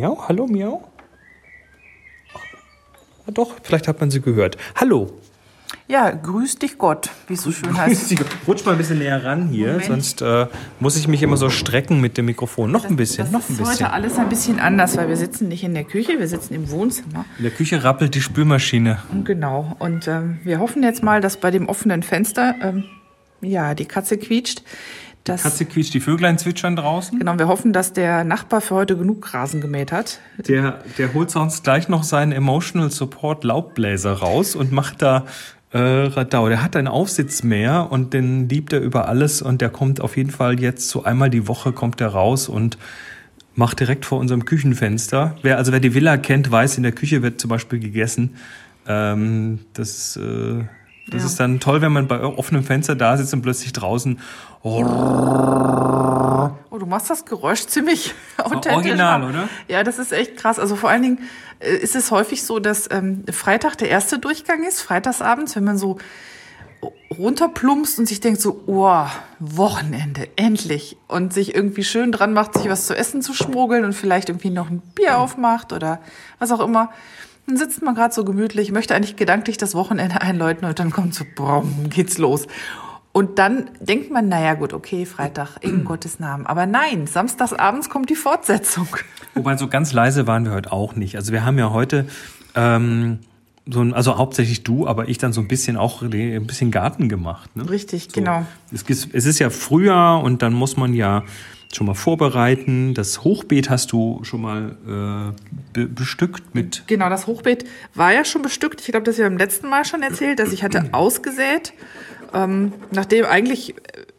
Miau, hallo Miau. Ach, doch, vielleicht hat man sie gehört. Hallo. Ja, grüß dich Gott, wie es so schön heißt. Rutsch mal ein bisschen näher ran hier, Moment. sonst äh, muss ich mich immer so strecken mit dem Mikrofon. Noch ein bisschen, das noch ein bisschen. ist heute alles ein bisschen anders, weil wir sitzen nicht in der Küche, wir sitzen im Wohnzimmer. In der Küche rappelt die Spülmaschine. Und genau, und ähm, wir hoffen jetzt mal, dass bei dem offenen Fenster, ähm, ja, die Katze quietscht. Die Katze quietscht, die Vöglein zwitschern draußen. Genau, wir hoffen, dass der Nachbar für heute genug Rasen gemäht hat. Der, der holt sonst gleich noch seinen Emotional Support Laubbläser raus und macht da äh, Radau. Der hat einen Aufsitzmäher und den liebt er über alles und der kommt auf jeden Fall jetzt so einmal die Woche kommt der raus und macht direkt vor unserem Küchenfenster. Wer, also wer die Villa kennt, weiß, in der Küche wird zum Beispiel gegessen. Ähm, das, äh, das ja. ist dann toll, wenn man bei offenem Fenster da sitzt und plötzlich draußen. Oh, du machst das Geräusch ziemlich authentisch. Original, oder? Ja, das ist echt krass. Also vor allen Dingen äh, ist es häufig so, dass ähm, Freitag der erste Durchgang ist, freitagsabends, wenn man so runterplumpst und sich denkt so, oh, Wochenende, endlich. Und sich irgendwie schön dran macht, sich was zu essen zu schmuggeln und vielleicht irgendwie noch ein Bier aufmacht oder was auch immer. Dann sitzt man gerade so gemütlich, möchte eigentlich gedanklich das Wochenende einläuten und dann kommt so, boah, geht's los. Und dann denkt man, naja gut, okay, Freitag, in Gottes Namen. Aber nein, samstagsabends kommt die Fortsetzung. Wobei so ganz leise waren wir heute auch nicht. Also wir haben ja heute ähm, so ein, also hauptsächlich du, aber ich dann so ein bisschen auch ein bisschen Garten gemacht. Ne? Richtig, so. genau. Es, es ist ja Frühjahr und dann muss man ja schon mal vorbereiten. Das Hochbeet hast du schon mal äh, bestückt mit. Genau, das Hochbeet war ja schon bestückt. Ich glaube, das habe ich beim letzten Mal schon erzählt, dass ich hatte ausgesät ähm, nachdem eigentlich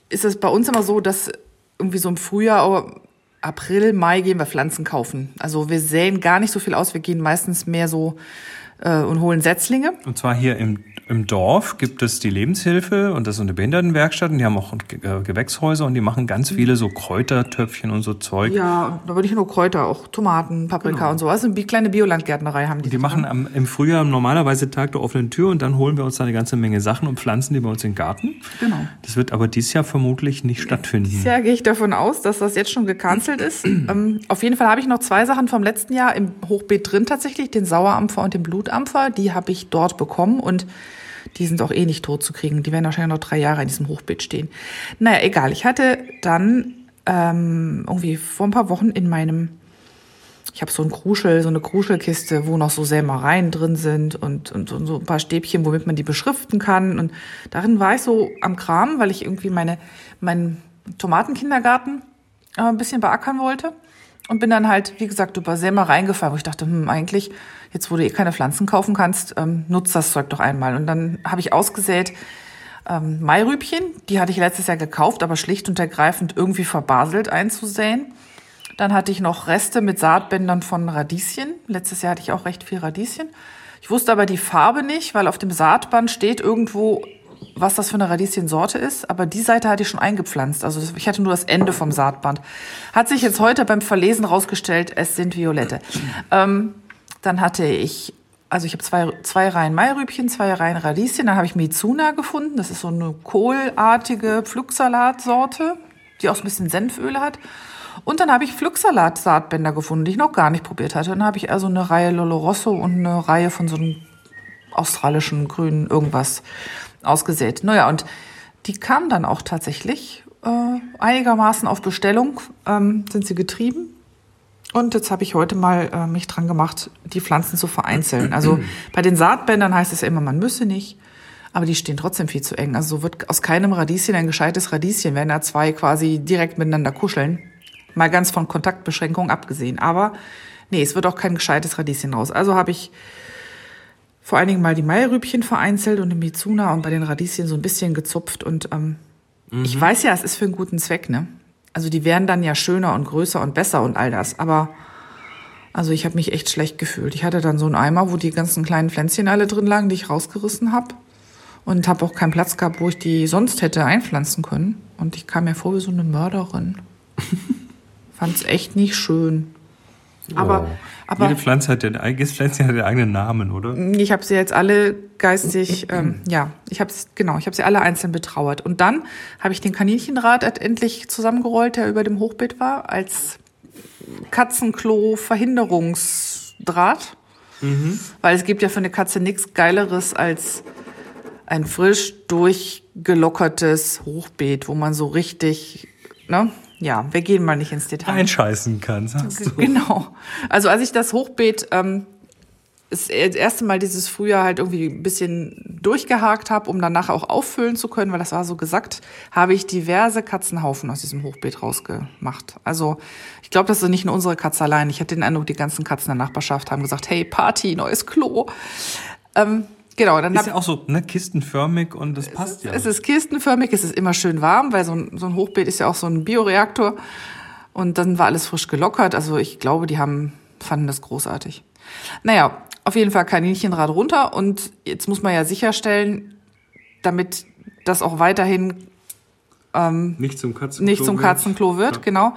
ist es bei uns immer so, dass irgendwie so im Frühjahr, April, Mai gehen wir Pflanzen kaufen. Also wir säen gar nicht so viel aus, wir gehen meistens mehr so äh, und holen Setzlinge. Und zwar hier im im Dorf gibt es die Lebenshilfe und das ist eine Behindertenwerkstatt und die haben auch äh, Gewächshäuser und die machen ganz viele so Kräutertöpfchen und so Zeug. Ja, da würde ich nur Kräuter, auch Tomaten, Paprika genau. und sowas. Eine kleine Biolandgärtnerei haben die. Die machen am, im Frühjahr normalerweise Tag der offenen Tür und dann holen wir uns da eine ganze Menge Sachen und pflanzen die bei uns in den Garten. Genau. Das wird aber dieses Jahr vermutlich nicht stattfinden. Dieses Jahr gehe ich davon aus, dass das jetzt schon gecancelt ist. ähm, auf jeden Fall habe ich noch zwei Sachen vom letzten Jahr im Hochbeet drin tatsächlich, den Sauerampfer und den Blutampfer. Die habe ich dort bekommen und die sind auch eh nicht tot zu kriegen. Die werden wahrscheinlich noch drei Jahre in diesem Hochbeet stehen. Naja, egal. Ich hatte dann ähm, irgendwie vor ein paar Wochen in meinem, ich habe so ein Kruschel, so eine Kruschelkiste, wo noch so Sämereien drin sind und, und, und so ein paar Stäbchen, womit man die beschriften kann. Und darin war ich so am Kram, weil ich irgendwie meine, meinen Tomatenkindergarten äh, ein bisschen beackern wollte. Und bin dann halt, wie gesagt, über Sämer reingefahren, wo ich dachte, hm, eigentlich, jetzt wo du eh keine Pflanzen kaufen kannst, ähm, nutzt das Zeug doch einmal. Und dann habe ich ausgesät ähm, Mairübchen, die hatte ich letztes Jahr gekauft, aber schlicht und ergreifend irgendwie verbaselt einzusäen. Dann hatte ich noch Reste mit Saatbändern von Radieschen. Letztes Jahr hatte ich auch recht viel Radieschen. Ich wusste aber die Farbe nicht, weil auf dem Saatband steht irgendwo was das für eine Radieschensorte ist, aber die Seite hatte ich schon eingepflanzt. Also ich hatte nur das Ende vom Saatband. Hat sich jetzt heute beim Verlesen rausgestellt, es sind Violette. Ähm, dann hatte ich, also ich habe zwei, zwei Reihen Mairübchen, zwei Reihen Radieschen. Dann habe ich Mizuna gefunden. Das ist so eine kohlartige Pflücksalatsorte, die auch so ein bisschen Senföle hat. Und dann habe ich Pflücksalat-Saatbänder gefunden, die ich noch gar nicht probiert hatte. Dann habe ich also eine Reihe Lolo Rosso und eine Reihe von so einem australischen grünen irgendwas ausgesät. Naja, und die kamen dann auch tatsächlich äh, einigermaßen auf Bestellung, ähm, sind sie getrieben. Und jetzt habe ich heute mal äh, mich dran gemacht, die Pflanzen zu vereinzeln. Also bei den Saatbändern heißt es ja immer, man müsse nicht, aber die stehen trotzdem viel zu eng. Also so wird aus keinem Radieschen ein gescheites Radieschen, wenn da zwei quasi direkt miteinander kuscheln. Mal ganz von Kontaktbeschränkungen abgesehen. Aber nee, es wird auch kein gescheites Radieschen raus. Also habe ich vor allen Dingen mal die Mairübchen vereinzelt und im Mizuna und bei den Radieschen so ein bisschen gezupft. Und ähm, mhm. ich weiß ja, es ist für einen guten Zweck, ne? Also die werden dann ja schöner und größer und besser und all das. Aber also ich habe mich echt schlecht gefühlt. Ich hatte dann so einen Eimer, wo die ganzen kleinen Pflänzchen alle drin lagen, die ich rausgerissen habe. Und habe auch keinen Platz gehabt, wo ich die sonst hätte einpflanzen können. Und ich kam mir vor wie so eine Mörderin. Fand's echt nicht schön. Aber, oh. aber jede Pflanze hat den, jedes Pflänzchen hat den eigenen Namen, oder? Ich habe sie jetzt alle geistig, ähm, ja, ich habe genau, ich habe sie alle einzeln betrauert. Und dann habe ich den Kaninchendraht endlich zusammengerollt, der über dem Hochbeet war, als Katzenklo-Verhinderungsdraht. Weil es gibt ja für eine Katze nichts Geileres als ein frisch durchgelockertes Hochbeet, wo man so richtig, ne? Ja, wir gehen mal nicht ins Detail. Einscheißen kann, sagst du. Genau. Also als ich das Hochbeet ähm, das erste Mal dieses Frühjahr halt irgendwie ein bisschen durchgehakt habe, um danach auch auffüllen zu können, weil das war so gesagt, habe ich diverse Katzenhaufen aus diesem Hochbeet rausgemacht. Also ich glaube, das ist nicht nur unsere Katze allein. Ich hatte den Eindruck, die ganzen Katzen in der Nachbarschaft haben gesagt, hey, Party, neues Klo. Ähm, genau, dann Ist ja auch so ne, kistenförmig und das passt ja. es ist kistenförmig, es ist immer schön warm, weil so ein, so ein Hochbeet ist ja auch so ein Bioreaktor. Und dann war alles frisch gelockert. Also ich glaube, die haben, fanden das großartig. Naja, auf jeden Fall Kaninchenrad runter. Und jetzt muss man ja sicherstellen, damit das auch weiterhin Nicht zum Katzenklo. nicht zum wird. Katzenklo wird, Ja. genau.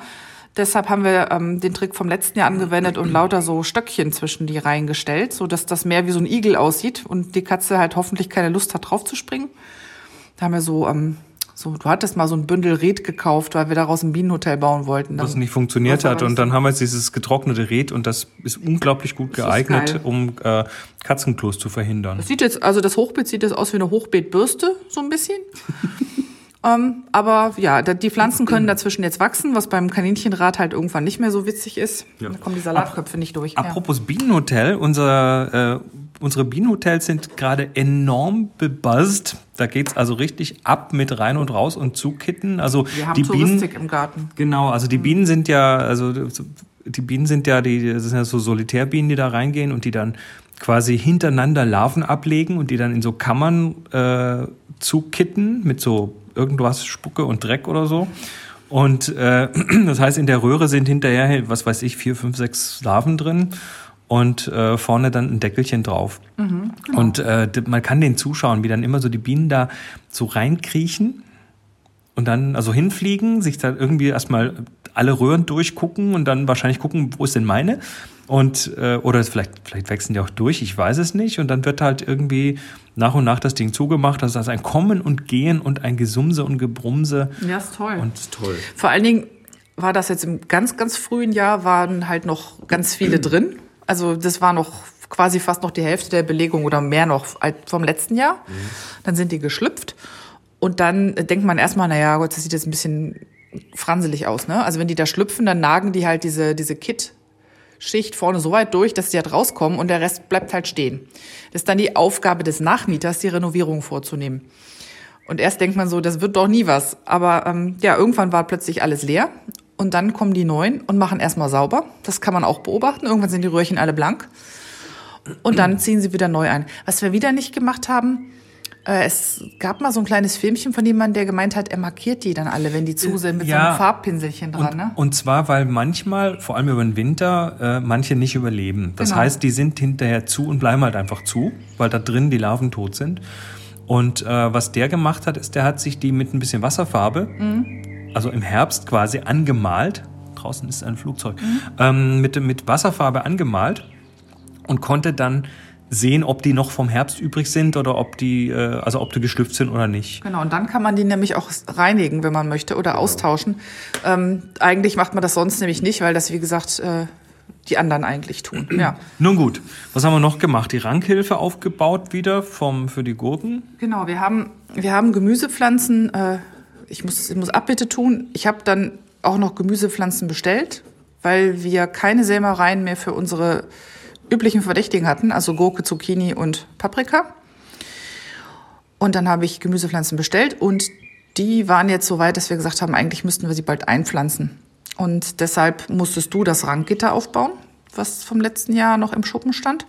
Deshalb haben wir ähm, den Trick vom letzten Jahr angewendet und lauter so Stöckchen zwischen die Reihen gestellt, so dass das mehr wie so ein Igel aussieht und die Katze halt hoffentlich keine Lust hat, drauf zu springen. Da haben wir so, ähm, so, du hattest mal so ein Bündel Red gekauft, weil wir daraus ein Bienenhotel bauen wollten. was Dann- nicht funktioniert Was hat. Und dann haben wir jetzt dieses getrocknete Red und das ist unglaublich gut geeignet, um äh, Katzenklos zu verhindern. Das sieht jetzt, also das Hochbeet sieht jetzt aus wie eine Hochbeetbürste, so ein bisschen. ähm, aber ja, die Pflanzen können dazwischen jetzt wachsen, was beim Kaninchenrad halt irgendwann nicht mehr so witzig ist. Ja. Da kommen die Salatköpfe nicht durch. Ja. Apropos Bienenhotel, unser, äh, unsere Bienenhotels sind gerade enorm bebuzzt. Da geht's also richtig ab mit rein und raus und zukitten. Also Wir haben die Bienen, Touristik im Garten. Genau, also die Bienen sind ja, also die Bienen sind ja, die, das sind ja so Solitärbienen, die da reingehen und die dann quasi hintereinander Larven ablegen und die dann in so Kammern äh, zukitten mit so irgendwas Spucke und Dreck oder so. Und äh, das heißt, in der Röhre sind hinterher, was weiß ich, vier, fünf, sechs Larven drin und äh, vorne dann ein Deckelchen drauf. Und äh, man kann den zuschauen, wie dann immer so die Bienen da so reinkriechen und dann also hinfliegen, sich da irgendwie erstmal alle Röhren durchgucken und dann wahrscheinlich gucken, wo ist denn meine? Und äh, oder vielleicht vielleicht wechseln die auch durch, ich weiß es nicht und dann wird halt irgendwie nach und nach das Ding zugemacht, das ist ein Kommen und Gehen und ein Gesumse und Gebrumse Ja, ist toll. und ist toll. Vor allen Dingen war das jetzt im ganz, ganz frühen Jahr, waren halt noch ganz viele drin. Also das war noch quasi fast noch die Hälfte der Belegung oder mehr noch als vom letzten Jahr. Dann sind die geschlüpft. Und dann denkt man erstmal, naja, Gott, das sieht jetzt ein bisschen franselig aus. Ne? Also wenn die da schlüpfen, dann nagen die halt diese, diese Kit-Schicht vorne so weit durch, dass sie halt rauskommen und der Rest bleibt halt stehen. Das ist dann die Aufgabe des Nachmieters, die Renovierung vorzunehmen. Und erst denkt man so, das wird doch nie was. Aber ähm, ja, irgendwann war plötzlich alles leer. Und dann kommen die Neuen und machen erstmal sauber. Das kann man auch beobachten. Irgendwann sind die Röhrchen alle blank. Und dann ziehen sie wieder neu ein. Was wir wieder nicht gemacht haben, es gab mal so ein kleines Filmchen von jemandem, der gemeint hat, er markiert die dann alle, wenn die zu sind, mit so Ja. einem Farbpinselchen dran. Und, ne? und zwar, weil manchmal, vor allem über den Winter, äh, manche nicht überleben. Das Genau. heißt, die sind hinterher zu und bleiben halt einfach zu, weil da drin die Larven tot sind. Und äh, was der gemacht hat, ist, der hat sich die mit ein bisschen Wasserfarbe, also im Herbst quasi angemalt. Draußen ist ein Flugzeug. Ähm, mit, mit Wasserfarbe angemalt und konnte dann sehen, ob die noch vom Herbst übrig sind oder ob die, äh, also ob die geschlüpft sind oder nicht. Genau, und dann kann man die nämlich auch reinigen, wenn man möchte, oder austauschen. Ähm, eigentlich macht man das sonst nämlich nicht, weil das, wie gesagt, äh, die anderen eigentlich tun. Ja. Nun gut, was haben wir noch gemacht? Die Rankhilfe aufgebaut wieder vom, für die Gurken. Genau, wir haben, wir haben Gemüsepflanzen. Äh, ich, muss, ich muss Abbitte tun. Ich habe dann auch noch Gemüsepflanzen bestellt, weil wir keine Sämereien mehr für unsere üblichen Verdächtigen hatten, also Gurke, Zucchini und Paprika. Und dann habe ich Gemüsepflanzen bestellt und die waren jetzt so weit, dass wir gesagt haben, eigentlich müssten wir sie bald einpflanzen. Und deshalb musstest du das Ranggitter aufbauen, was vom letzten Jahr noch im Schuppen stand.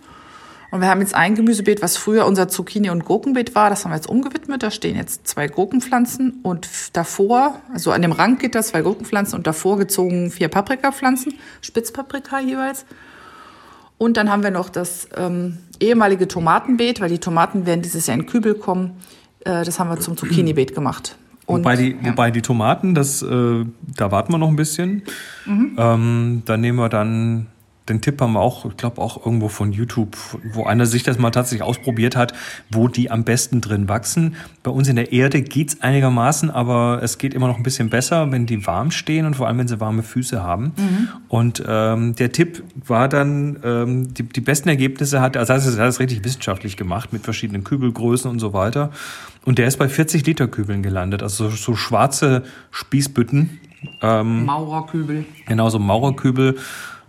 Und wir haben jetzt ein Gemüsebeet, was früher unser Zucchini- und Gurkenbeet war. Das haben wir jetzt umgewidmet. Da stehen jetzt zwei Gurkenpflanzen und davor, also an dem Ranggitter zwei Gurkenpflanzen und davor gezogen vier Paprikapflanzen, Spitzpaprika jeweils. Und dann haben wir noch das ähm, ehemalige Tomatenbeet, weil die Tomaten werden dieses Jahr in Kübel kommen. Äh, das haben wir zum Zucchini-Beet gemacht. Und, wobei, die, ja. wobei die Tomaten, das, äh, da warten wir noch ein bisschen. Mhm. Ähm, da nehmen wir dann den Tipp haben wir auch, ich glaube auch irgendwo von YouTube, wo einer sich das mal tatsächlich ausprobiert hat, wo die am besten drin wachsen. Bei uns in der Erde geht's einigermaßen, aber es geht immer noch ein bisschen besser, wenn die warm stehen und vor allem, wenn sie warme Füße haben. Mhm. Und ähm, der Tipp war dann, ähm, die, die besten Ergebnisse hat, also er hat es richtig wissenschaftlich gemacht mit verschiedenen Kübelgrößen und so weiter. Und der ist bei 40 Liter Kübeln gelandet, also so, so schwarze Spießbütten. Ähm, Maurerkübel. Genau, so Maurerkübel.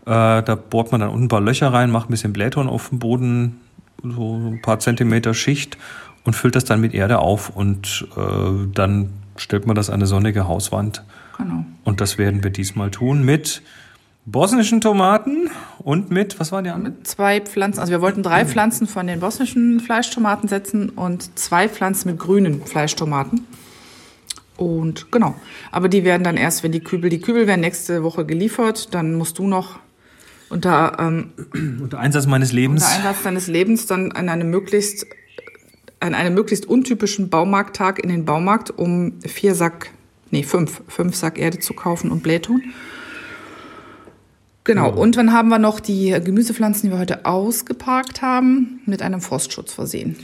Äh, da bohrt man dann unten ein paar Löcher rein, macht ein bisschen Blähton auf dem Boden, so ein paar Zentimeter Schicht und füllt das dann mit Erde auf und äh, dann stellt man das an eine sonnige Hauswand. Genau. Und das werden wir diesmal tun mit bosnischen Tomaten und mit, was waren die anderen? Mit zwei Pflanzen, also wir wollten drei Pflanzen von den bosnischen Fleischtomaten setzen und zwei Pflanzen mit grünen Fleischtomaten. Und genau, aber die werden dann erst, wenn die Kübel, die Kübel werden nächste Woche geliefert, dann musst du noch unter, ähm, unter Einsatz meines Lebens. Unter Einsatz deines Lebens dann an einem möglichst, an einem möglichst untypischen Baumarkttag in den Baumarkt, um vier Sack, nee, fünf, fünf Sack Erde zu kaufen und Blähtun. Genau, und dann haben wir noch die Gemüsepflanzen, die wir heute ausgeparkt haben, mit einem Frostschutz versehen.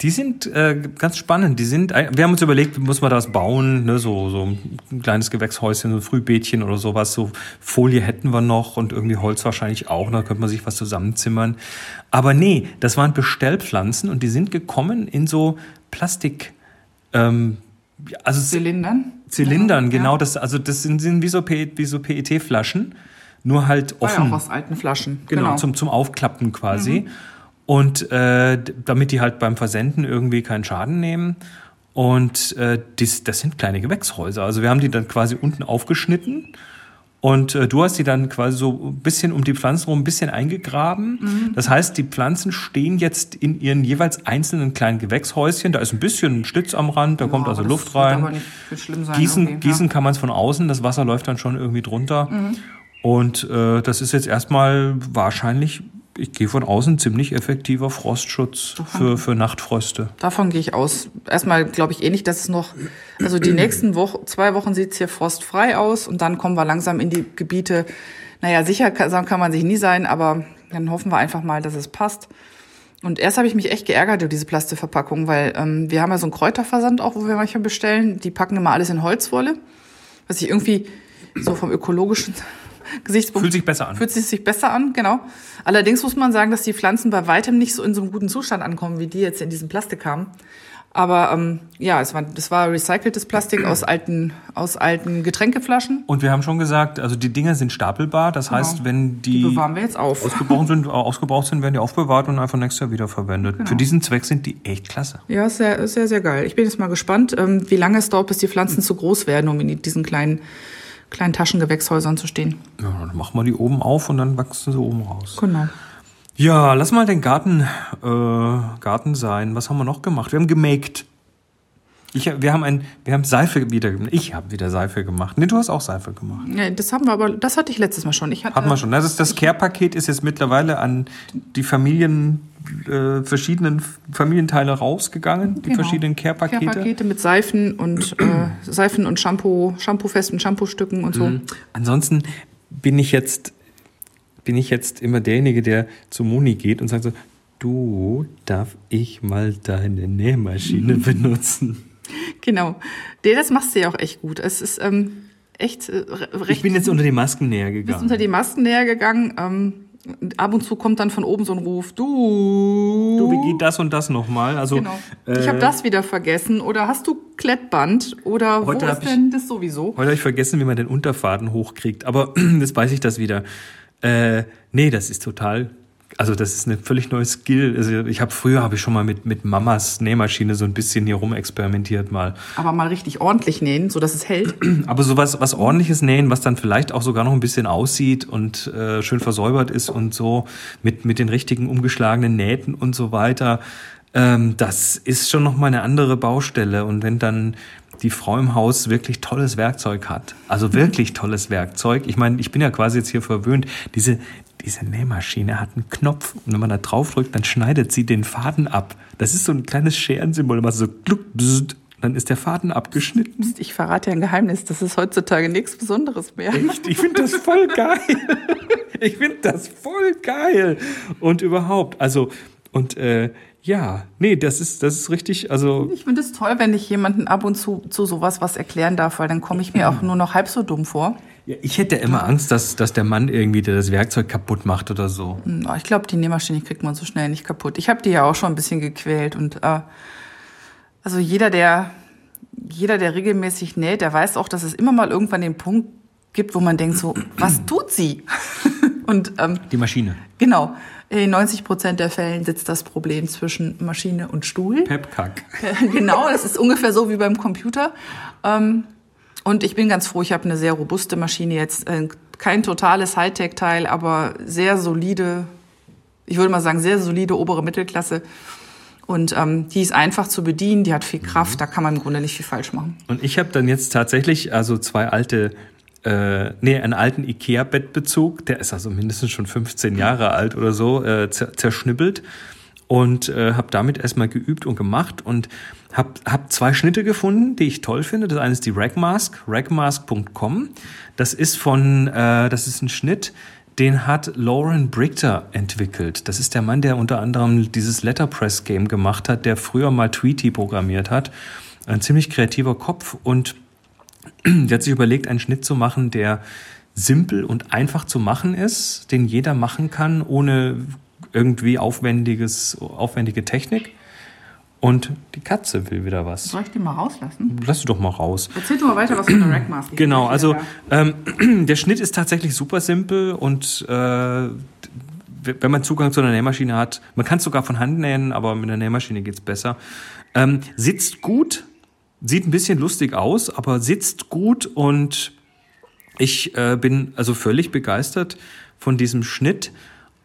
Die sind äh, ganz spannend. Die sind, wir haben uns überlegt, muss man das bauen, ne, so, so ein kleines Gewächshäuschen, so ein Frühbeetchen oder sowas. So Folie hätten wir noch und irgendwie Holz wahrscheinlich auch. Da könnte man sich was zusammenzimmern. Aber nee, das waren Bestellpflanzen und die sind gekommen in so Plastik. Ähm, also Zylindern? Zylindern, ja, genau. Ja. Das, also das sind, sind wie so, wie so PET-Flaschen, nur halt offen. Ja, auch aus alten Flaschen. Genau, genau. Zum, zum Aufklappen quasi. Mhm. Und äh, damit die halt beim Versenden irgendwie keinen Schaden nehmen. Und äh, dies, das sind kleine Gewächshäuser. Also wir haben die dann quasi unten aufgeschnitten. Und äh, du hast die dann quasi so ein bisschen um die Pflanzen rum ein bisschen eingegraben. Mhm. Das heißt, die Pflanzen stehen jetzt in ihren jeweils einzelnen kleinen Gewächshäuschen. Da ist ein bisschen ein Schlitz am Rand, da ja, kommt also Luft rein. Gießen, okay, gießen ja. kann man es von außen, das Wasser läuft dann schon irgendwie drunter. Mhm. Und äh, das ist jetzt erstmal wahrscheinlich ich gehe von außen ziemlich effektiver Frostschutz für, für Nachtfröste. Davon gehe ich aus. Erstmal glaube ich eh nicht, dass es noch, also die nächsten Woche, zwei Wochen sieht es hier frostfrei aus und dann kommen wir langsam in die Gebiete. Naja, sicher kann, kann man sich nie sein, aber dann hoffen wir einfach mal, dass es passt. Und erst habe ich mich echt geärgert über diese Plastikverpackung, weil ähm, wir haben ja so einen Kräuterversand auch, wo wir manchmal bestellen. Die packen immer alles in Holzwolle, was ich irgendwie so vom ökologischen Gesichtspunkt. Fühlt sich besser an. Fühlt sich besser an, genau. Allerdings muss man sagen, dass die Pflanzen bei weitem nicht so in so einem guten Zustand ankommen, wie die jetzt in diesem Plastik haben. Aber ähm, ja, es war, das war recyceltes Plastik aus alten, aus alten Getränkeflaschen. Und wir haben schon gesagt, also die Dinger sind stapelbar. Das genau. heißt, wenn die, die bewahren wir jetzt auf. Ausgebraucht sind, ausgebraucht sind, werden die aufbewahrt und einfach nächstes Jahr wiederverwendet. Genau. Für diesen Zweck sind die echt klasse. Ja, sehr, sehr, sehr geil. Ich bin jetzt mal gespannt, ähm, wie lange es dauert, bis die Pflanzen zu groß werden, um in diesen kleinen kleinen Taschengewächshäusern zu stehen. Ja, dann machen wir die oben auf und dann wachsen sie oben raus. Genau. Ja, lass mal den Garten, äh, Garten sein. Was haben wir noch gemacht? Wir haben gemaked. Ich, wir haben ein, wir haben Seife wieder, ich habe wieder Seife gemacht. Nee, du hast auch Seife gemacht. Ja, das haben wir aber, das hatte ich letztes Mal schon. Ich hatte, Hatten wir schon. Das, ist, das Care-Paket ist jetzt mittlerweile an die Familien, äh, verschiedenen Familienteile rausgegangen, die genau. verschiedenen Care-Pakete. Care-Pakete mit Seifen und äh, Seifen und Shampoo, Shampoo-festen Shampoo-Stücken und so. Mhm. Ansonsten bin ich jetzt, bin ich jetzt immer derjenige, der zu Moni geht und sagt so, du, darf ich mal deine Nähmaschine benutzen? Genau. Nee, das machst du ja auch echt gut. Es ist ähm, echt äh, recht. Ich bin jetzt unter die Masken näher gegangen. Bist unter die Masken näher gegangen. Ähm, ab und zu kommt dann von oben so ein Ruf, du. Du, wie geht das und das nochmal? Also, genau. Äh, ich habe das wieder vergessen. Oder hast du Klettband? Oder wo ist denn das sowieso? Heute habe ich vergessen, wie man den Unterfaden hochkriegt. Aber jetzt weiß ich das wieder. Äh, nee, das ist total also das ist eine völlig neue Skill. Also ich habe früher habe ich schon mal mit mit Mamas Nähmaschine so ein bisschen hier rum experimentiert mal. Aber mal richtig ordentlich nähen, so dass es hält. Aber sowas was ordentliches nähen, was dann vielleicht auch sogar noch ein bisschen aussieht und äh, schön versäubert ist und so mit mit den richtigen umgeschlagenen Nähten und so weiter. Ähm, das ist schon noch mal eine andere Baustelle und wenn dann die Frau im Haus wirklich tolles Werkzeug hat. Also wirklich tolles Werkzeug. Ich meine, ich bin ja quasi jetzt hier verwöhnt. Diese, diese Nähmaschine hat einen Knopf und wenn man da drauf drückt, dann schneidet sie den Faden ab. Das ist so ein kleines Scherensymbol, immer so gluck, bzzt, dann ist der Faden abgeschnitten. Ich verrate ja ein Geheimnis, das ist heutzutage nichts Besonderes mehr. Echt? Ich finde das voll geil. Ich finde das voll geil. Und überhaupt, also, und äh, ja, nee, das ist, das ist richtig, also. Ich finde es toll, wenn ich jemanden ab und zu zu sowas was erklären darf, weil dann komme ich mir auch nur noch halb so dumm vor. Ich hätte immer Angst, dass, dass der Mann irgendwie das Werkzeug kaputt macht oder so. Hm, Ich glaube, die Nähmaschine kriegt man so schnell nicht kaputt. Ich habe die ja auch schon ein bisschen gequält und äh, also jeder, der jeder, der regelmäßig näht, der weiß auch, dass es immer mal irgendwann den Punkt gibt, wo man denkt so, was tut sie? und ähm, Die Maschine. genau, in 90 Prozent der Fällen sitzt das Problem zwischen Maschine und Stuhl. Pepkack. genau, das ist ungefähr so wie beim Computer. Ähm, und ich bin ganz froh, ich habe eine sehr robuste Maschine jetzt. Äh, kein totales Hightech-Teil, aber sehr solide, ich würde mal sagen, sehr solide obere Mittelklasse. Und ähm, die ist einfach zu bedienen, die hat viel Kraft, da kann man im Grunde nicht viel falsch machen. Und ich habe dann jetzt tatsächlich also zwei alte, äh, nee, einen alten Ikea-Bettbezug, der ist also mindestens schon 15 Jahre alt oder so, äh, zer zerschnibbelt und äh, habe damit erstmal geübt und gemacht und habe hab zwei Schnitte gefunden, die ich toll finde. Das eine ist die Ragmask, ragmask.com. Das ist von, äh, das ist ein Schnitt, den hat Lauren Brichter entwickelt. Das ist der Mann, der unter anderem dieses Letterpress-Game gemacht hat, der früher mal Tweety programmiert hat. Ein ziemlich kreativer Kopf und der hat sich überlegt, einen Schnitt zu machen, der simpel und einfach zu machen ist, den jeder machen kann, ohne irgendwie aufwendiges, aufwendige Technik. Und die Katze will wieder was. Soll ich die mal rauslassen? Lass sie doch mal raus. Erzähl du mal weiter was von der Rackmask. Genau, also ähm, der Schnitt ist tatsächlich super simpel und äh, wenn man Zugang zu einer Nähmaschine hat, man kann es sogar von Hand nähen, aber mit einer Nähmaschine geht's besser. Ähm, sitzt gut, sieht ein bisschen lustig aus, aber sitzt gut und ich äh, bin also völlig begeistert von diesem Schnitt.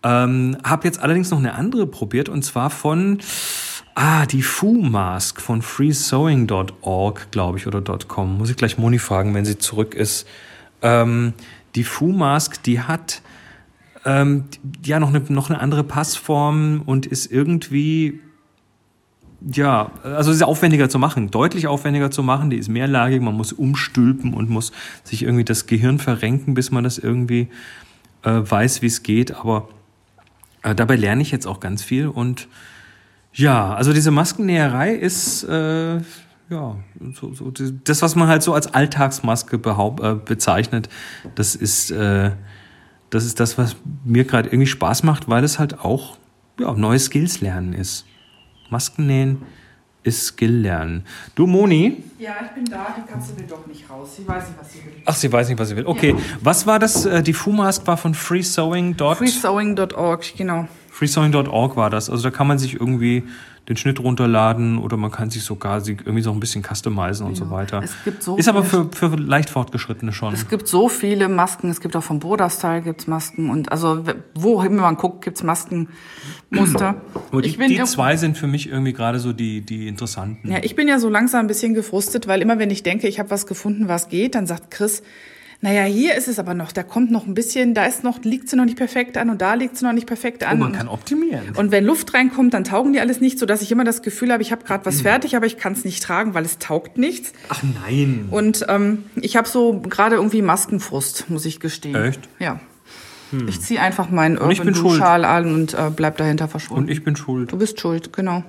Ähm, habe jetzt allerdings noch eine andere probiert und zwar von ah die Fu Mask von freesewing.org, glaube ich, oder .com. Muss ich gleich Moni fragen, wenn sie zurück ist. Ähm, die Fu Mask, die hat ähm, ja noch eine, noch eine andere Passform und ist irgendwie ja, also sie ist aufwendiger zu machen, deutlich aufwendiger zu machen. Die ist mehrlagig, man muss umstülpen und muss sich irgendwie das Gehirn verrenken, bis man das irgendwie äh, weiß, wie es geht. Aber äh, dabei lerne ich jetzt auch ganz viel. Und ja, also diese Maskennäherei ist äh, ja so, so das, was man halt so als Alltagsmaske behaupt, äh, bezeichnet. Das ist äh, das ist das, was mir gerade irgendwie Spaß macht, weil es halt auch ja, neue Skills lernen ist. Masken nähen ist lernen. Du, Moni? Ja, ich bin da. Die Katze will doch nicht raus. Sie weiß nicht, was sie will. Ach, sie weiß nicht, was sie will. Okay, was war das? Äh, Die Fu-Mask war von freesewing. Freesewing.org, genau. freesewing.org war das. Also da kann man sich irgendwie den Schnitt runterladen oder man kann sich sogar sie irgendwie so ein bisschen customizen und so weiter. Es gibt so ist aber viele- für, für leicht Fortgeschrittene schon. Es gibt so viele Masken. Es gibt auch vom Broder-Style gibt's Masken. Und also, wo immer man guckt, gibt's Maskenmuster. Aber die, die zwei sind für mich irgendwie gerade so die, die interessanten. Ja, ich bin ja so langsam ein bisschen gefrustet, weil immer wenn ich denke, ich habe was gefunden, was geht, dann sagt Chris, naja, hier ist es aber noch, da kommt noch ein bisschen, da ist noch, liegt sie noch nicht perfekt an und da liegt sie noch nicht perfekt an. Oh, man kann optimieren. und wenn Luft reinkommt, dann taugen die alles nicht, sodass ich immer das Gefühl habe, ich habe gerade was Mhm. fertig, aber ich kann es nicht tragen, weil es taugt nichts. Ach nein. Und ähm, ich habe so gerade irgendwie Maskenfrust, muss ich gestehen. Echt? Ja. Ich ziehe einfach meinen Urban. Schal an und äh, bleib dahinter verschwunden. Und ich bin schuld. Du bist schuld, genau.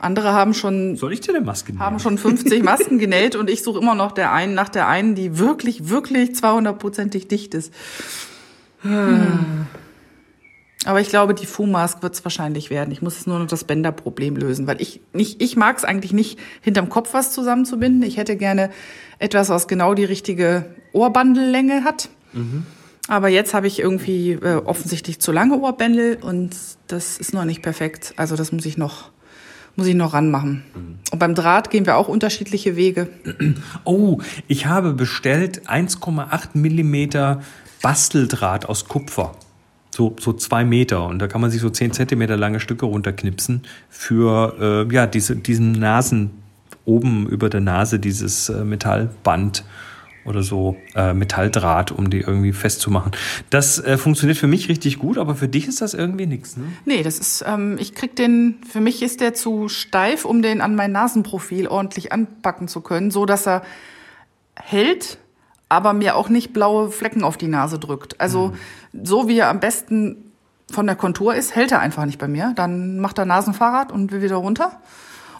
Andere haben schon Soll ich dir eine Maske haben schon 50 Masken genäht und ich suche immer noch der einen nach der einen, die wirklich, wirklich 200%ig dicht ist. Hm. Aber ich glaube, die Fu-Mask wird es wahrscheinlich werden. Ich muss jetzt nur noch das Bänderproblem lösen, weil ich nicht, ich mag es eigentlich nicht, hinterm Kopf was zusammenzubinden. Ich hätte gerne etwas, was genau die richtige Ohrbandellänge hat. Aber jetzt habe ich irgendwie äh, offensichtlich zu lange Ohrbändel und das ist noch nicht perfekt. Also das muss ich noch, muss ich noch ranmachen. Und beim Draht gehen wir auch unterschiedliche Wege. Oh, ich habe bestellt 1,8 Millimeter Basteldraht aus Kupfer. So, so zwei Meter. Und da kann man sich so 10 Zentimeter lange Stücke runterknipsen für äh, ja, diese, diesen Nasen, oben über der Nase, dieses äh, Metallband. Oder so äh, Metalldraht, um die irgendwie festzumachen. Das äh, funktioniert für mich richtig gut, aber für dich ist das irgendwie nichts, ne? Nee, das ist, ähm, ich krieg den, für mich ist der zu steif, um den an mein Nasenprofil ordentlich anpacken zu können, so dass er hält, aber mir auch nicht blaue Flecken auf die Nase drückt. Also mhm. so wie er am besten von der Kontur ist, hält er einfach nicht bei mir. Dann macht er Nasenfahrrad und will wieder runter.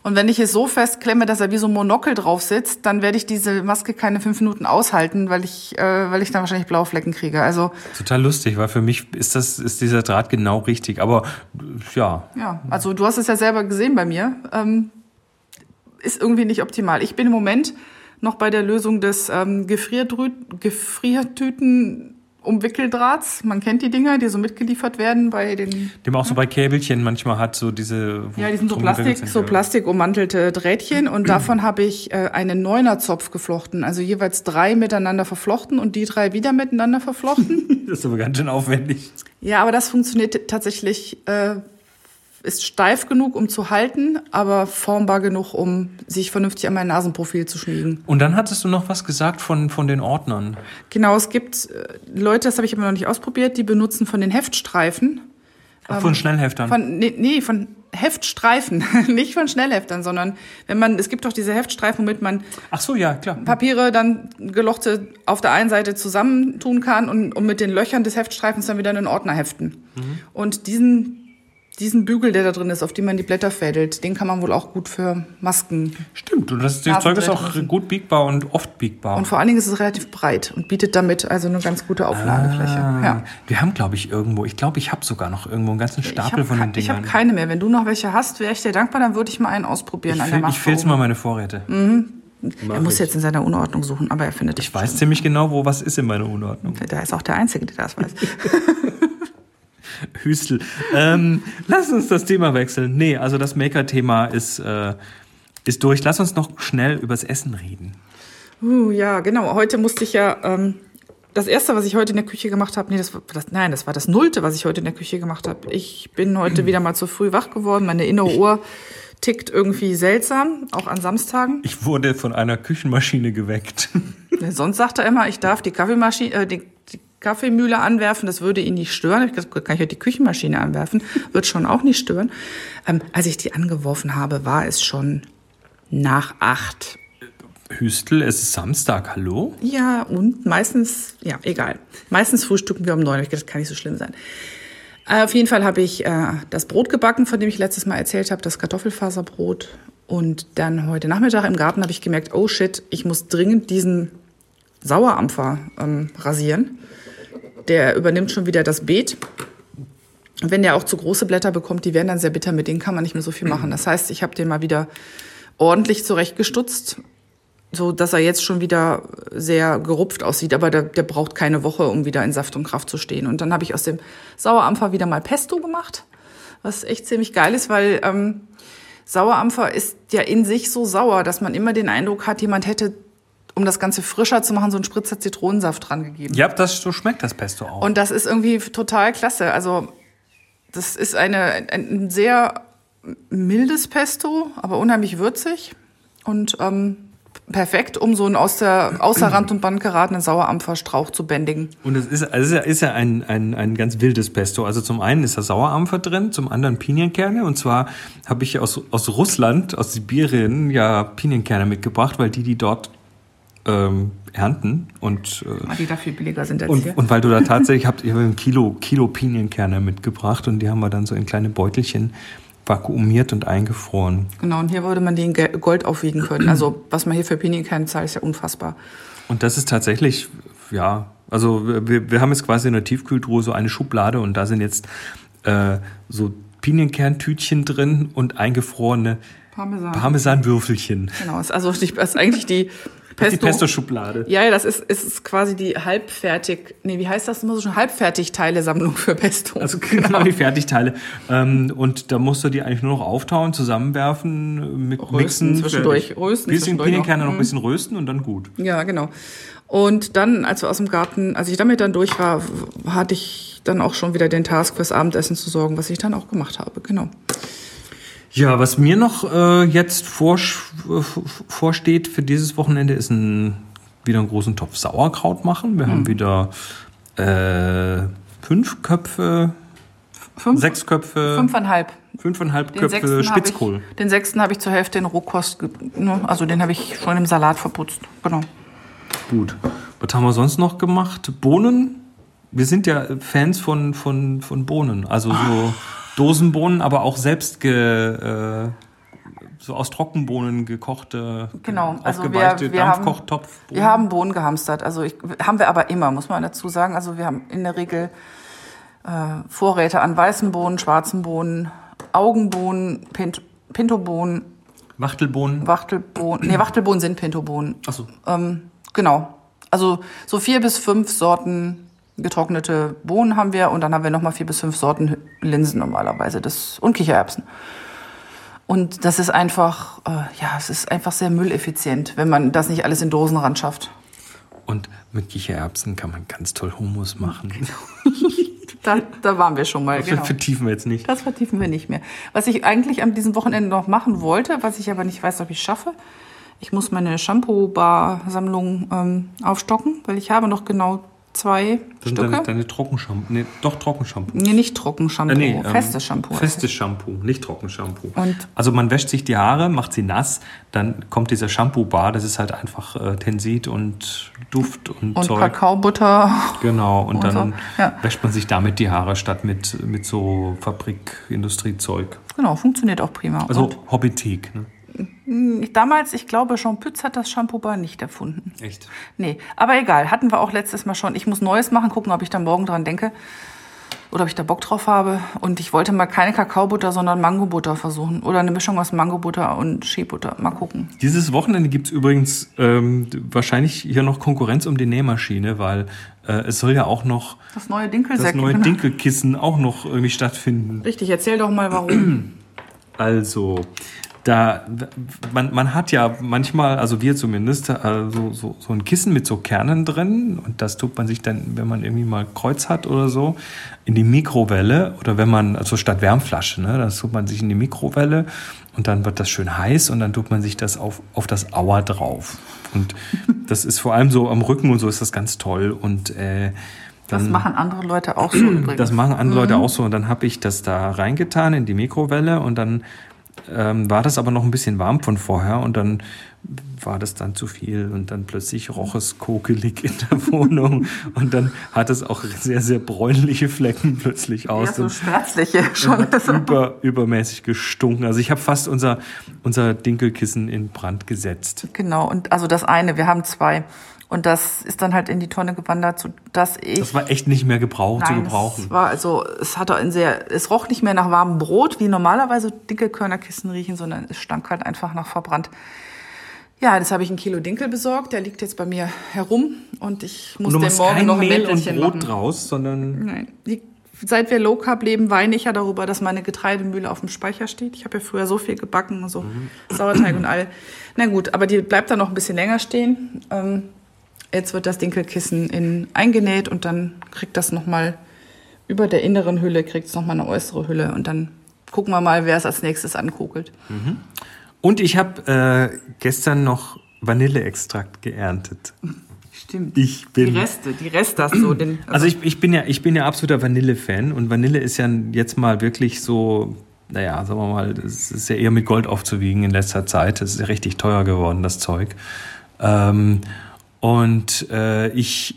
Und wenn ich es so festklemme, dass er wie so ein Monokel drauf sitzt, dann werde ich diese Maske keine fünf Minuten aushalten, weil ich, äh, weil ich dann wahrscheinlich blaue Flecken kriege. Also total lustig, weil für mich ist das ist dieser Draht genau richtig. Aber ja. Ja, also du hast es ja selber gesehen bei mir. Ähm, ist irgendwie nicht optimal. Ich bin im Moment noch bei der Lösung des ähm, Gefriertüten Umwickeldrahts. Man kennt die Dinger, die so mitgeliefert werden bei den. Die man auch so bei Käbelchen manchmal hat, so diese. Ja, die sind so Plastik, sind, so plastikummantelte Drähtchen und davon habe ich äh, einen Neunerzopf geflochten. Also jeweils drei miteinander verflochten und die drei wieder miteinander verflochten. das ist aber ganz schön aufwendig. Ja, aber das funktioniert tatsächlich äh, ist steif genug, um zu halten, aber formbar genug, um sich vernünftig an mein Nasenprofil zu schmiegen. Und dann hattest du noch was gesagt von, von den Ordnern. Genau, es gibt äh, Leute, das habe ich aber noch nicht ausprobiert, die benutzen von den Heftstreifen. Ach, von ähm, Schnellheftern? Von, nee, nee, von Heftstreifen, nicht von Schnellheftern, sondern wenn man, es gibt doch diese Heftstreifen, womit man Ach so, ja, klar. Papiere dann gelochte auf der einen Seite zusammentun kann und, und mit den Löchern des Heftstreifens dann wieder einen Ordner heften. Mhm. Und diesen diesen Bügel, der da drin ist, auf dem man die Blätter fädelt, den kann man wohl auch gut für Masken. Stimmt, und das, das Zeug ist auch gut biegbar und oft biegbar. Und vor allen Dingen ist es relativ breit und bietet damit also eine ganz gute Aufladefläche. Ah, ja. Wir haben, glaube ich, irgendwo, ich glaube, ich habe sogar noch irgendwo einen ganzen Stapel von den Dingern. Ich habe keine mehr. Wenn du noch welche hast, wäre ich dir dankbar, dann würde ich mal einen ausprobieren ich an der Ich filze mal meine Vorräte. Mhm. er muss ich. jetzt in seiner Unordnung suchen, aber er findet Ich weiß ziemlich genau, wo was ist in meiner Unordnung. Da ist auch der Einzige, der das weiß. Hüstel. Ähm, lass uns das Thema wechseln. Nee, also das Maker-Thema ist, äh, ist durch. Lass uns noch schnell übers Essen reden. Uh, ja, genau. Heute musste ich ja. Ähm, das erste, was ich heute in der Küche gemacht habe, nee, das war das, nein, das war das Nullte, was ich heute in der Küche gemacht habe. Ich bin heute wieder mal zu früh wach geworden. Meine innere Uhr tickt irgendwie seltsam, auch an Samstagen. Ich wurde von einer Küchenmaschine geweckt. Sonst sagt er immer, ich darf die Kaffeemaschine, äh, die, die Kaffeemühle anwerfen, das würde ihn nicht stören. Ich gesagt, kann ich halt die Küchenmaschine anwerfen, wird schon auch nicht stören. Ähm, als ich die angeworfen habe, war es schon nach acht. Hüstel, es ist Samstag, hallo? Ja, und meistens, ja, egal. Meistens frühstücken wir um neun. Ich dachte, das kann nicht so schlimm sein. Äh, auf jeden Fall habe ich äh, das Brot gebacken, von dem ich letztes Mal erzählt habe, das Kartoffelfaserbrot. Und dann heute Nachmittag im Garten habe ich gemerkt, oh shit, ich muss dringend diesen Sauerampfer ähm, rasieren der übernimmt schon wieder das Beet. Wenn der auch zu große Blätter bekommt, die werden dann sehr bitter, mit denen kann man nicht mehr so viel machen. Das heißt, ich habe den mal wieder ordentlich zurechtgestutzt, so dass er jetzt schon wieder sehr gerupft aussieht, aber der, der braucht keine Woche, um wieder in Saft und Kraft zu stehen. Und dann habe ich aus dem Sauerampfer wieder mal Pesto gemacht, was echt ziemlich geil ist, weil ähm, Sauerampfer ist ja in sich so sauer, dass man immer den Eindruck hat, jemand hätte um das Ganze frischer zu machen, so einen Spritzer Zitronensaft dran gegeben. Ja, das, so schmeckt das Pesto auch. Und das ist irgendwie total klasse. Also, das ist eine, ein sehr mildes Pesto, aber unheimlich würzig und ähm, perfekt, um so einen aus der, außer Rand und Band geratenen Sauerampferstrauch zu bändigen. Und es ist, also es ist ja ein, ein, ein ganz wildes Pesto. Also zum einen ist da Sauerampfer drin, zum anderen Pinienkerne. Und zwar habe ich aus, aus Russland, aus Sibirien, ja Pinienkerne mitgebracht, weil die, die dort ähm, ernten und äh, die dafür billiger sind als und, hier. und weil du da tatsächlich habt, ich habe ein Kilo Kilo Pinienkerne mitgebracht und die haben wir dann so in kleine Beutelchen vakuumiert und eingefroren. Genau, und hier würde man die in Gold aufwiegen können. Also was man hier für Pinienkerne zahlt, ist ja unfassbar. Und das ist tatsächlich, ja, also wir, wir haben jetzt quasi in der Tiefkühltruhe so eine Schublade und da sind jetzt äh, so Pinienkern-Tütchen drin und eingefrorene Parmesan. Parmesanwürfelchen. Genau, ist also die, ist eigentlich die Pesto. Die Pesto-Schublade. Ja, ja, das ist, ist quasi die halbfertig, nee, wie heißt das immer so schon? Halbfertigteile-Sammlung für Pesto. Also genau, genau die Fertigteile. Ähm, und da musst du die eigentlich nur noch auftauen, zusammenwerfen, mit rösten, mixen. Zwischendurch rösten. Bisschen Pinienkerne noch ein mhm. bisschen rösten und dann gut. Ja, genau. Und dann, als wir aus dem Garten, als ich damit dann durch war, hatte ich dann auch schon wieder den Task fürs Abendessen zu sorgen, was ich dann auch gemacht habe. Genau. Ja, was mir noch äh, jetzt vor, vorsteht für dieses Wochenende ist ein wieder einen großen Topf Sauerkraut machen. Wir Hm. haben wieder äh, fünf Köpfe, Fünf, sechs Köpfe, fünfeinhalb. fünfeinhalb Den Köpfe Spitzkohl. ich, den sechsten habe ich zur Hälfte in Rohkost, ne, also den habe ich schon im Salat verputzt. Genau. Gut. Was haben wir sonst noch gemacht? Bohnen. Wir sind ja Fans von, von, von Bohnen. Also so Dosenbohnen, aber auch selbst ge, äh, so aus Trockenbohnen gekochte, Genau, also aufgeweichte wir- wir haben- Dampfkochtopf. Wir haben Bohnen gehamstert. Also ich, haben wir aber immer, muss man dazu sagen. Also wir haben in der Regel äh, Vorräte an weißen Bohnen, schwarzen Bohnen, Augenbohnen, Pint, Pintobohnen, Wachtelbohnen. Wachtelbohnen. Nee, Wachtelbohnen sind Pintobohnen. Achso. Ähm, genau. Also so vier bis fünf Sorten getrocknete Bohnen haben wir und dann haben wir nochmal vier bis fünf Sorten Linsen normalerweise das, und Kichererbsen. Und das ist einfach, äh, ja, es ist einfach sehr mülleffizient, wenn man das nicht alles in Dosen ran schafft. Und mit Kichererbsen kann man ganz toll Hummus machen. Da, da waren wir schon mal, Das genau. vertiefen wir jetzt nicht. Das vertiefen wir nicht mehr. Was ich eigentlich an diesem Wochenende noch machen wollte, was ich aber nicht weiß, ob ich schaffe, ich muss meine Shampoo-Bar-Sammlung ähm, aufstocken, weil ich habe noch genau zwei Das sind Stücke. deine, deine Trockenshampoo. Nee, doch Trockenshampoo. Nee, nicht Trockenshampoo, Äh, nee, ähm, festes Shampoo. Festes Shampoo, nicht Trockenshampoo. Und- also man wäscht sich die Haare, macht sie nass, dann kommt dieser Shampoo-Bar, das ist halt einfach äh, Tensit und Duft und, Und Zeug. Kakaobutter. Genau, und, und dann so, ja. wäscht man sich damit die Haare statt mit, mit so Fabrik-Industriezeug. Genau, funktioniert auch prima. Also Und ne? Damals, ich glaube, Jean Pütz hat das Shampoo-Bar nicht erfunden. Echt? Nee, aber egal, hatten wir auch letztes Mal schon. Ich muss Neues machen, gucken, ob ich dann morgen dran denke oder ob ich da Bock drauf habe. Und ich wollte mal keine Kakaobutter, sondern Mangobutter versuchen. Oder eine Mischung aus Mangobutter und Skibutter. Mal gucken. Dieses Wochenende gibt's übrigens ähm, wahrscheinlich hier noch Konkurrenz um die Nähmaschine, weil äh, es soll ja auch noch Das neue das neue Dinkelkissen auch noch irgendwie stattfinden. Richtig, erzähl doch mal warum. Also, da, man, man hat ja manchmal, also wir zumindest, äh, so, so, ein Kissen mit so Kernen drin und das tut man sich dann, wenn man irgendwie mal Kreuz hat oder so, in die Mikrowelle oder wenn man, also statt Wärmflasche, ne, das tut man sich in die Mikrowelle und dann wird das schön heiß und dann tut man sich das auf, auf das Auer drauf. Und das ist vor allem so am Rücken und so ist das ganz toll und äh, Das dann- machen andere Leute auch so übrigens. das machen andere Leute auch so. Und dann habe ich das da reingetan in die Mikrowelle und dann ähm, war das aber noch ein bisschen warm von vorher und dann war das dann zu viel und dann plötzlich roch es kokelig in der Wohnung und dann hat es auch sehr, sehr bräunliche Flecken plötzlich ja, aus. so und schwärzliche schon. hat über, übermäßig gestunken. Also ich habe fast unser, unser Dinkelkissen in Brand gesetzt. Genau, und also das eine, wir haben zwei. Und das ist dann halt in die Tonne gewandert, so dass ich. Das war echt nicht mehr gebraucht, zu gebrauchen. Es war also, es hatte ein sehr, es roch nicht mehr nach warmem Brot, wie normalerweise Dinkelkörnerkissen riechen, sondern es stank halt einfach nach verbrannt. Ja, das habe ich ein Kilo Dinkel besorgt. Der liegt jetzt bei mir herum und ich muss Und machst morgen noch ein Mehl und Brot machen. draus, sondern Nein. Die, seit wir Low Carb leben, weine ich ja darüber, dass meine Getreidemühle auf dem Speicher steht. Ich habe ja früher so viel gebacken und so Sauerteig und all. Na gut, aber die bleibt dann noch ein bisschen länger stehen. Ähm, jetzt wird das Dinkelkissen in, eingenäht und dann kriegt das nochmal über der inneren Hülle, kriegt es nochmal eine äußere Hülle und dann gucken wir mal, wer es als nächstes ankugelt. Und ich habe äh, gestern noch Vanilleextrakt geerntet. Stimmt. Ich Die bin Reste, die Reste hast du. Den, also ich, ich bin ja ich bin ja absoluter Vanille-Fan und Vanille ist ja jetzt mal wirklich so naja, sagen wir mal, es ist ja eher mit Gold aufzuwiegen in letzter Zeit. Es ist ja richtig teuer geworden, das Zeug. Ähm, und äh, ich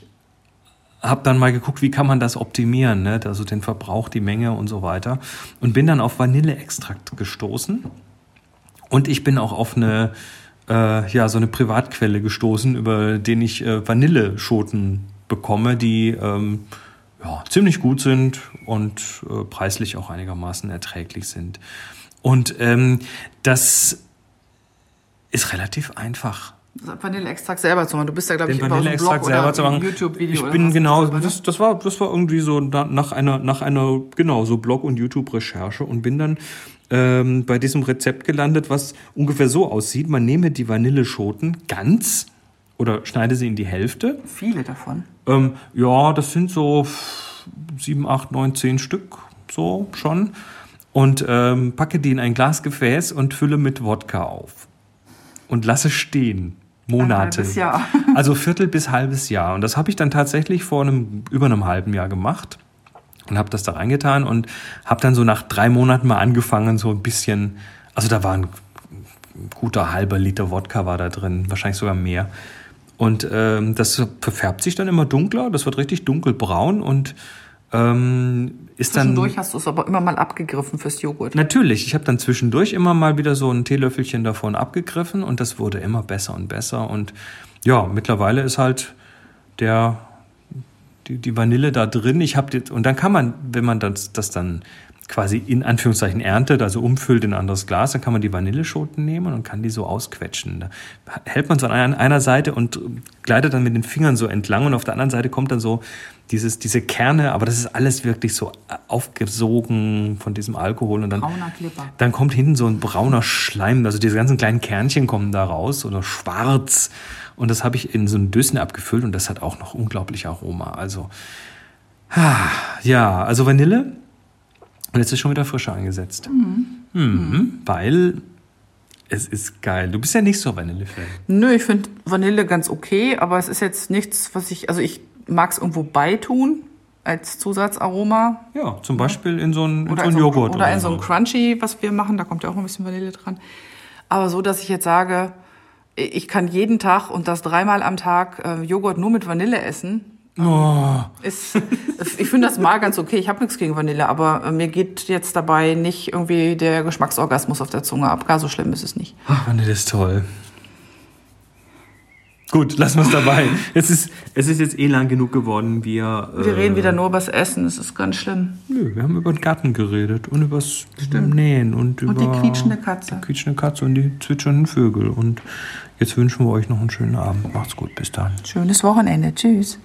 habe dann mal geguckt, wie kann man das optimieren, ne? also den Verbrauch, die Menge und so weiter. Und bin dann auf Vanilleextrakt gestoßen. Und ich bin auch auf eine, äh, ja, so eine Privatquelle gestoßen, über den ich äh, Vanilleschoten bekomme, die ähm, ja, ziemlich gut sind und äh, preislich auch einigermaßen erträglich sind. Und ähm, das ist relativ einfach. Vanilleextrakt selber zu machen. Du bist ja, glaube ich, Vanilleextrakt selber zu machen. YouTube-Video. Ich bin genau, das, das war, das war irgendwie so na- nach einer, nach einer, genau, so Blog- und YouTube-Recherche und bin dann ähm, bei diesem Rezept gelandet, was ungefähr so aussieht. Man nehme die Vanilleschoten ganz oder schneide sie in die Hälfte. Viele davon. Ähm, ja, das sind so sieben, acht, neun, zehn Stück, so schon. Und ähm, packe die in ein Glasgefäß und fülle mit Wodka auf. Und lasse stehen. Monate. Also Viertel bis halbes Jahr. Und das habe ich dann tatsächlich vor einem über einem halben Jahr gemacht und habe das da reingetan und habe dann so nach drei Monaten mal angefangen, so ein bisschen, also da war ein guter halber Liter Wodka war da drin, wahrscheinlich sogar mehr. Und ähm, das verfärbt sich dann immer dunkler, das wird richtig dunkelbraun und ähm, ist dann. Zwischendurch hast du es aber immer mal abgegriffen fürs Joghurt. Natürlich, ich habe dann zwischendurch immer mal wieder so ein Teelöffelchen davon abgegriffen und das wurde immer besser und besser. Und ja, mittlerweile ist halt der die, die Vanille da drin. Ich habe und dann kann man, wenn man das, das dann quasi in Anführungszeichen erntet, also umfüllt in ein anderes Glas, dann kann man die Vanilleschoten nehmen und kann die so ausquetschen. Da hält man so an einer Seite und gleitet dann mit den Fingern so entlang und auf der anderen Seite kommt dann so dieses, diese Kerne, aber das ist alles wirklich so aufgesogen von diesem Alkohol und dann, dann kommt hinten so ein brauner Schleim, also diese ganzen kleinen Kernchen kommen da raus oder schwarz und das habe ich in so ein Döschen abgefüllt und das hat auch noch unglaublich Aroma. Also, ja, also Vanille. Und jetzt ist schon wieder frischer angesetzt. Mhm. Mhm, weil es ist geil. Du bist ja nicht so Vanille-Fan. Nö, ich finde Vanille ganz okay, aber es ist jetzt nichts, was ich, also ich mag es irgendwo beitun als Zusatzaroma. Ja, zum Beispiel in so einen, in so einen Joghurt. Oder, oder in so ein Crunchy, was wir machen, da kommt ja auch ein bisschen Vanille dran. Aber so, dass ich jetzt sage, ich kann jeden Tag und das dreimal am Tag äh, Joghurt nur mit Vanille essen. Oh. Ist, ich finde das mal ganz okay. Ich habe nichts gegen Vanille, aber äh, mir geht jetzt dabei nicht irgendwie der Geschmacksorgasmus auf der Zunge ab. Gar so schlimm ist es nicht. Ach, Vanille ist toll. Gut, lassen wir es dabei. Es ist, es ist jetzt eh lang genug geworden. Wir, wir äh, reden wieder nur über das Essen. Es ist ganz schlimm. Nö, wir haben über den Garten geredet und über das Nähen und, und über die quietschende Katze. Die quietschende Katze und die zwitschernden Vögel. Und jetzt wünschen wir euch noch einen schönen Abend. Macht's gut, bis dann. Schönes Wochenende. Tschüss.